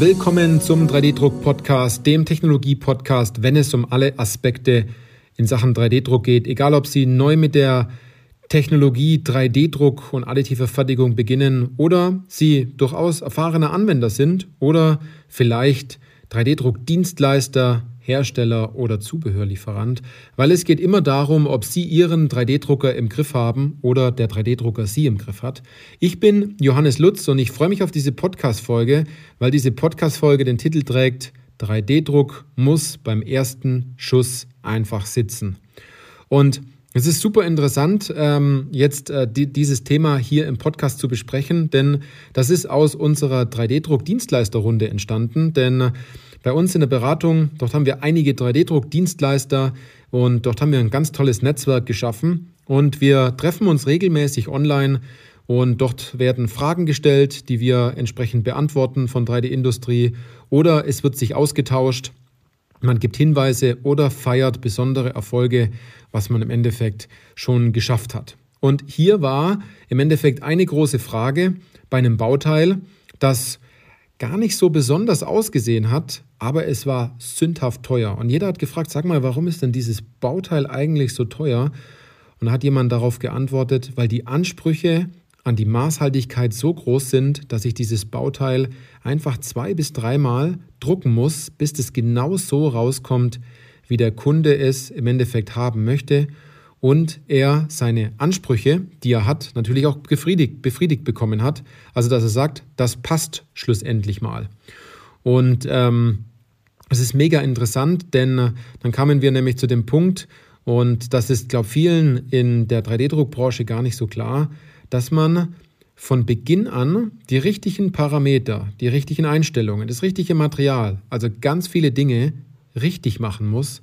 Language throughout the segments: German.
Willkommen zum 3D-Druck-Podcast, dem Technologie-Podcast, wenn es um alle Aspekte in Sachen 3D-Druck geht. Egal, ob Sie neu mit der Technologie 3D-Druck und additive Fertigung beginnen oder Sie durchaus erfahrene Anwender sind oder vielleicht 3D-Druck-Dienstleister, Hersteller oder Zubehörlieferant, weil es geht immer darum, ob Sie Ihren 3D-Drucker im Griff haben oder der 3D-Drucker Sie im Griff hat. Ich bin Johannes Lutz und ich freue mich auf diese Podcast-Folge, weil diese Podcast-Folge den Titel trägt 3D-Druck muss beim ersten Schuss einfach sitzen. Und es ist super interessant, ähm, jetzt äh, dieses Thema hier im Podcast zu besprechen, denn das ist aus unserer 3D-Druck-Dienstleisterrunde entstanden. Denn bei uns in der Beratung, dort haben wir einige 3D-Druck-Dienstleister und dort haben wir ein ganz tolles Netzwerk geschaffen und wir treffen uns regelmäßig online und dort werden Fragen gestellt, die wir entsprechend beantworten von 3D-Industrie oder es wird sich ausgetauscht. Man gibt Hinweise oder feiert besondere Erfolge, was man im Endeffekt schon geschafft hat. Und hier war im Endeffekt eine große Frage bei einem Bauteil, das gar nicht so besonders ausgesehen hat, aber es war sündhaft teuer. Und jeder hat gefragt, sag mal, warum ist denn dieses Bauteil eigentlich so teuer? Und da hat jemand darauf geantwortet, weil die Ansprüche an die Maßhaltigkeit so groß sind, dass ich dieses Bauteil einfach zwei bis dreimal drucken muss, bis es genau so rauskommt, wie der Kunde es im Endeffekt haben möchte und er seine Ansprüche, die er hat, natürlich auch befriedigt, befriedigt bekommen hat. Also dass er sagt, das passt schlussendlich mal. Und ähm, es ist mega interessant, denn äh, dann kamen wir nämlich zu dem Punkt, und das ist, glaube ich, vielen in der 3D-Druckbranche gar nicht so klar, dass man von Beginn an die richtigen Parameter, die richtigen Einstellungen, das richtige Material, also ganz viele Dinge richtig machen muss,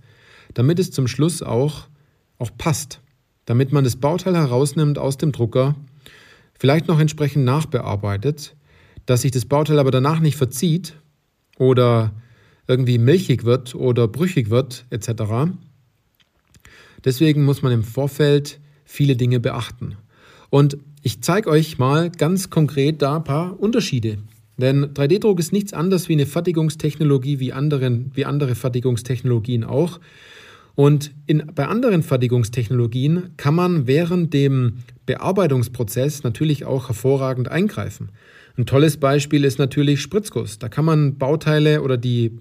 damit es zum Schluss auch auch passt, damit man das Bauteil herausnimmt aus dem Drucker, vielleicht noch entsprechend nachbearbeitet, dass sich das Bauteil aber danach nicht verzieht oder irgendwie milchig wird oder brüchig wird etc. Deswegen muss man im Vorfeld viele Dinge beachten. Und ich zeige euch mal ganz konkret da ein paar Unterschiede. Denn 3D-Druck ist nichts anderes wie eine Fertigungstechnologie wie, anderen, wie andere Fertigungstechnologien auch. Und in, bei anderen Fertigungstechnologien kann man während dem Bearbeitungsprozess natürlich auch hervorragend eingreifen. Ein tolles Beispiel ist natürlich Spritzguss. Da kann man Bauteile oder die,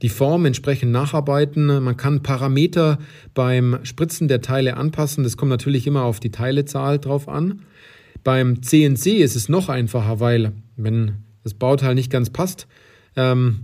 die Form entsprechend nacharbeiten. Man kann Parameter beim Spritzen der Teile anpassen. Das kommt natürlich immer auf die Teilezahl drauf an. Beim CNC ist es noch einfacher, weil wenn das Bauteil nicht ganz passt ähm,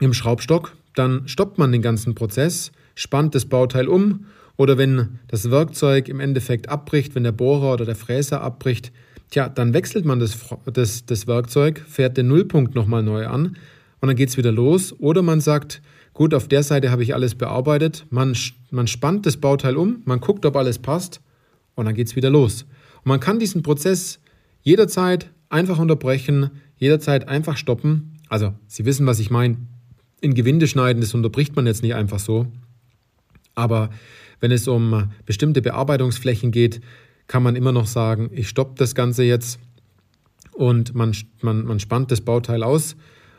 im Schraubstock, dann stoppt man den ganzen Prozess spannt das Bauteil um oder wenn das Werkzeug im Endeffekt abbricht, wenn der Bohrer oder der Fräser abbricht, tja, dann wechselt man das, das, das Werkzeug, fährt den Nullpunkt nochmal neu an und dann geht es wieder los. Oder man sagt, gut, auf der Seite habe ich alles bearbeitet, man, man spannt das Bauteil um, man guckt, ob alles passt und dann geht es wieder los. Und man kann diesen Prozess jederzeit einfach unterbrechen, jederzeit einfach stoppen. Also, Sie wissen, was ich meine. In Gewinde schneiden, das unterbricht man jetzt nicht einfach so. Aber wenn es um bestimmte Bearbeitungsflächen geht, kann man immer noch sagen, ich stoppe das Ganze jetzt und man, man, man spannt das Bauteil aus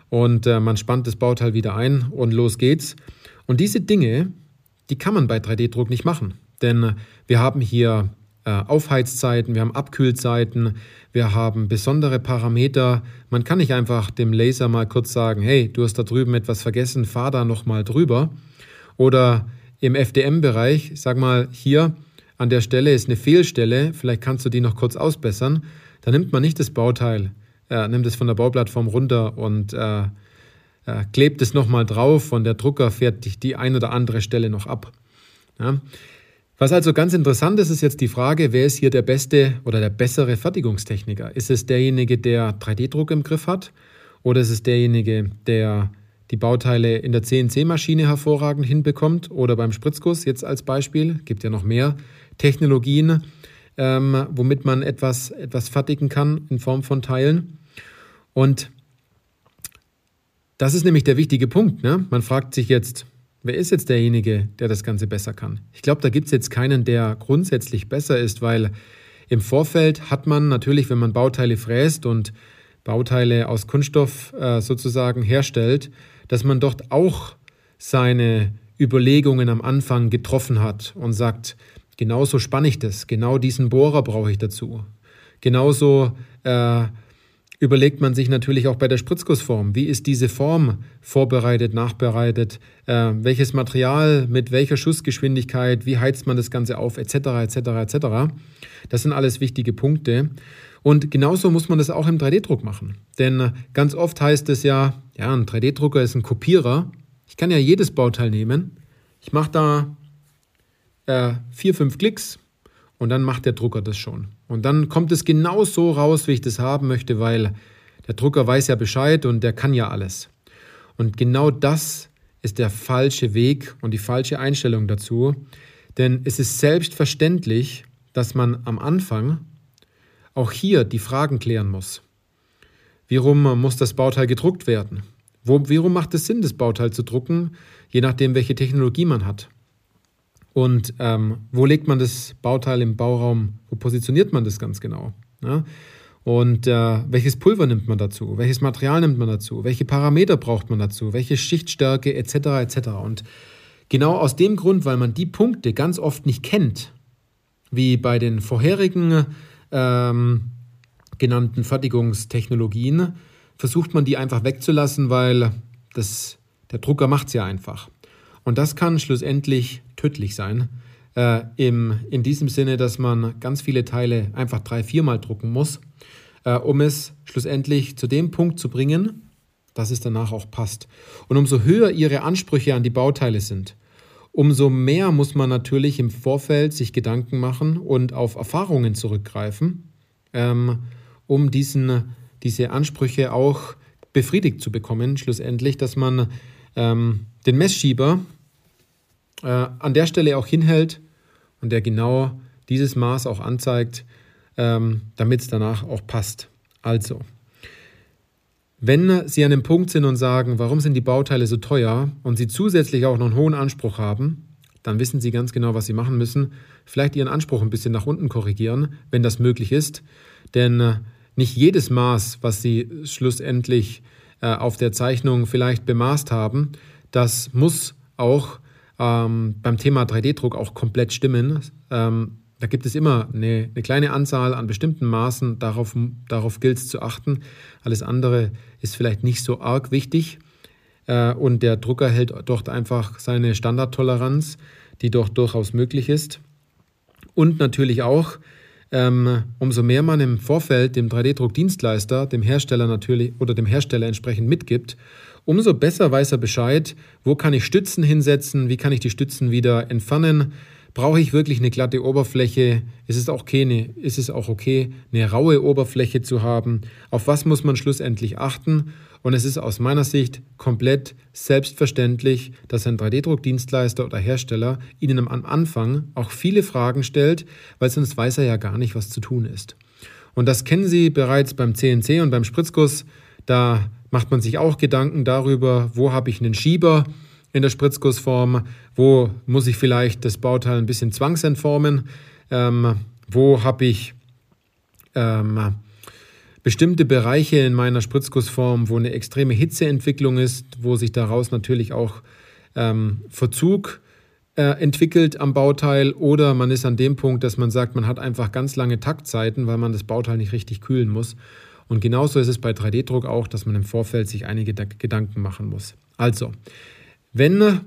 und äh, man spannt das Bauteil wieder ein und los geht's. Und diese Dinge, die kann man bei 3D-Druck nicht machen, denn wir haben hier äh, Aufheizzeiten, wir haben Abkühlzeiten, wir haben besondere Parameter. Man kann nicht einfach dem Laser mal kurz sagen, hey, du hast da drüben etwas vergessen, fahr da nochmal drüber. Oder im FDM-Bereich, sag mal, hier an der Stelle ist eine Fehlstelle, vielleicht kannst du die noch kurz ausbessern, dann nimmt man nicht das Bauteil, äh, nimmt es von der Bauplattform runter und äh, äh, klebt es nochmal drauf und der Drucker fährt die, die ein oder andere Stelle noch ab. Ja. Was also ganz interessant ist, ist jetzt die Frage, wer ist hier der beste oder der bessere Fertigungstechniker? Ist es derjenige, der 3D-Druck im Griff hat oder ist es derjenige, der die Bauteile in der CNC-Maschine hervorragend hinbekommt oder beim Spritzguss jetzt als Beispiel. Gibt ja noch mehr Technologien, ähm, womit man etwas, etwas fertigen kann in Form von Teilen. Und das ist nämlich der wichtige Punkt. Ne? Man fragt sich jetzt, wer ist jetzt derjenige, der das Ganze besser kann? Ich glaube, da gibt es jetzt keinen, der grundsätzlich besser ist, weil im Vorfeld hat man natürlich, wenn man Bauteile fräst und Bauteile aus Kunststoff äh, sozusagen herstellt, dass man dort auch seine Überlegungen am Anfang getroffen hat und sagt, genauso spanne ich das, genau diesen Bohrer brauche ich dazu. Genauso äh, überlegt man sich natürlich auch bei der Spritzgussform, wie ist diese Form vorbereitet, nachbereitet, äh, welches Material mit welcher Schussgeschwindigkeit, wie heizt man das Ganze auf, etc., etc., etc. Das sind alles wichtige Punkte. Und genauso muss man das auch im 3D-Druck machen. Denn ganz oft heißt es ja, ja, ein 3D-Drucker ist ein Kopierer. Ich kann ja jedes Bauteil nehmen. Ich mache da äh, vier, fünf Klicks und dann macht der Drucker das schon. Und dann kommt es genau so raus, wie ich das haben möchte, weil der Drucker weiß ja Bescheid und der kann ja alles. Und genau das ist der falsche Weg und die falsche Einstellung dazu. Denn es ist selbstverständlich, dass man am Anfang auch hier die Fragen klären muss. Warum muss das Bauteil gedruckt werden? Warum macht es Sinn, das Bauteil zu drucken, je nachdem, welche Technologie man hat? Und ähm, wo legt man das Bauteil im Bauraum? Wo positioniert man das ganz genau? Ja? Und äh, welches Pulver nimmt man dazu? Welches Material nimmt man dazu? Welche Parameter braucht man dazu? Welche Schichtstärke etc. etc. Und genau aus dem Grund, weil man die Punkte ganz oft nicht kennt, wie bei den vorherigen ähm, genannten Fertigungstechnologien, versucht man die einfach wegzulassen, weil das, der Drucker macht es ja einfach. Und das kann schlussendlich tödlich sein. Äh, im, in diesem Sinne, dass man ganz viele Teile einfach drei, viermal drucken muss, äh, um es schlussendlich zu dem Punkt zu bringen, dass es danach auch passt. Und umso höher Ihre Ansprüche an die Bauteile sind, umso mehr muss man natürlich im Vorfeld sich Gedanken machen und auf Erfahrungen zurückgreifen, ähm, um diesen, diese Ansprüche auch befriedigt zu bekommen, schlussendlich, dass man ähm, den Messschieber äh, an der Stelle auch hinhält und der genau dieses Maß auch anzeigt, ähm, damit es danach auch passt. Also, wenn Sie an dem Punkt sind und sagen, warum sind die Bauteile so teuer und Sie zusätzlich auch noch einen hohen Anspruch haben, dann wissen Sie ganz genau, was Sie machen müssen. Vielleicht Ihren Anspruch ein bisschen nach unten korrigieren, wenn das möglich ist. Denn äh, nicht jedes Maß, was Sie schlussendlich äh, auf der Zeichnung vielleicht bemaßt haben, das muss auch ähm, beim Thema 3D-Druck auch komplett stimmen. Ähm, da gibt es immer eine, eine, kleine Anzahl an bestimmten Maßen, darauf, darauf gilt es zu achten. Alles andere ist vielleicht nicht so arg wichtig. Äh, und der Drucker hält dort einfach seine Standardtoleranz, die doch durchaus möglich ist. Und natürlich auch, ähm, umso mehr man im Vorfeld dem 3D-Druckdienstleister, dem Hersteller natürlich oder dem Hersteller entsprechend mitgibt, umso besser weiß er Bescheid, wo kann ich Stützen hinsetzen, wie kann ich die Stützen wieder entfernen, Brauche ich wirklich eine glatte Oberfläche? Ist es auch okay, eine, ist es auch okay, eine raue Oberfläche zu haben? Auf was muss man schlussendlich achten? Und es ist aus meiner Sicht komplett selbstverständlich, dass ein 3D-Druckdienstleister oder Hersteller Ihnen am Anfang auch viele Fragen stellt, weil sonst weiß er ja gar nicht, was zu tun ist. Und das kennen Sie bereits beim CNC und beim Spritzguss. Da macht man sich auch Gedanken darüber, wo habe ich einen Schieber, in der Spritzgussform, wo muss ich vielleicht das Bauteil ein bisschen zwangsentformen, ähm, wo habe ich ähm, bestimmte Bereiche in meiner Spritzgussform, wo eine extreme Hitzeentwicklung ist, wo sich daraus natürlich auch ähm, Verzug äh, entwickelt am Bauteil oder man ist an dem Punkt, dass man sagt, man hat einfach ganz lange Taktzeiten, weil man das Bauteil nicht richtig kühlen muss. Und genauso ist es bei 3D-Druck auch, dass man im Vorfeld sich einige Gedanken machen muss. Also, wenn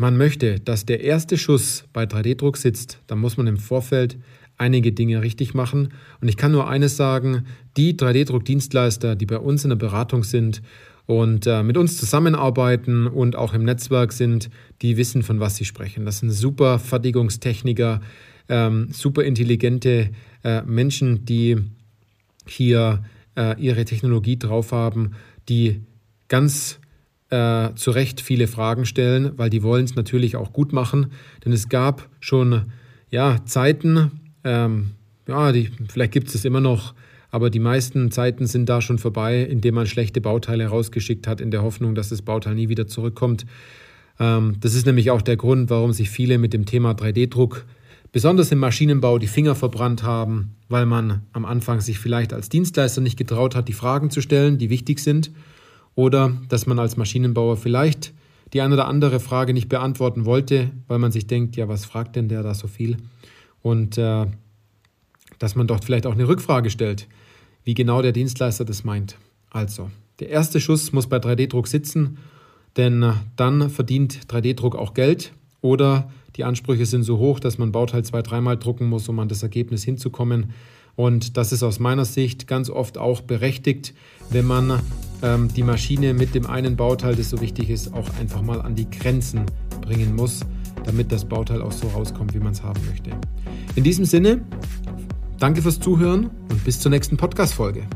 man möchte, dass der erste Schuss bei 3D-Druck sitzt, dann muss man im Vorfeld einige Dinge richtig machen. Und ich kann nur eines sagen, die 3D-Druck-Dienstleister, die bei uns in der Beratung sind und äh, mit uns zusammenarbeiten und auch im Netzwerk sind, die wissen, von was sie sprechen. Das sind super Fertigungstechniker, ähm, super intelligente äh, Menschen, die hier äh, ihre Technologie drauf haben, die ganz äh, zu Recht viele Fragen stellen, weil die wollen es natürlich auch gut machen. Denn es gab schon ja, Zeiten, ähm, ja, die, vielleicht gibt es es immer noch, aber die meisten Zeiten sind da schon vorbei, indem man schlechte Bauteile rausgeschickt hat, in der Hoffnung, dass das Bauteil nie wieder zurückkommt. Ähm, das ist nämlich auch der Grund, warum sich viele mit dem Thema 3D-Druck besonders im Maschinenbau die Finger verbrannt haben, weil man am Anfang sich vielleicht als Dienstleister nicht getraut hat, die Fragen zu stellen, die wichtig sind, oder dass man als Maschinenbauer vielleicht die eine oder andere Frage nicht beantworten wollte, weil man sich denkt, ja, was fragt denn der da so viel? Und äh, dass man dort vielleicht auch eine Rückfrage stellt, wie genau der Dienstleister das meint. Also, der erste Schuss muss bei 3D-Druck sitzen, denn äh, dann verdient 3D-Druck auch Geld oder die Ansprüche sind so hoch, dass man Bauteil zwei, dreimal drucken muss, um an das Ergebnis hinzukommen. Und das ist aus meiner Sicht ganz oft auch berechtigt, wenn man ähm, die Maschine mit dem einen Bauteil, das so wichtig ist, auch einfach mal an die Grenzen bringen muss, damit das Bauteil auch so rauskommt, wie man es haben möchte. In diesem Sinne, danke fürs Zuhören und bis zur nächsten Podcast-Folge.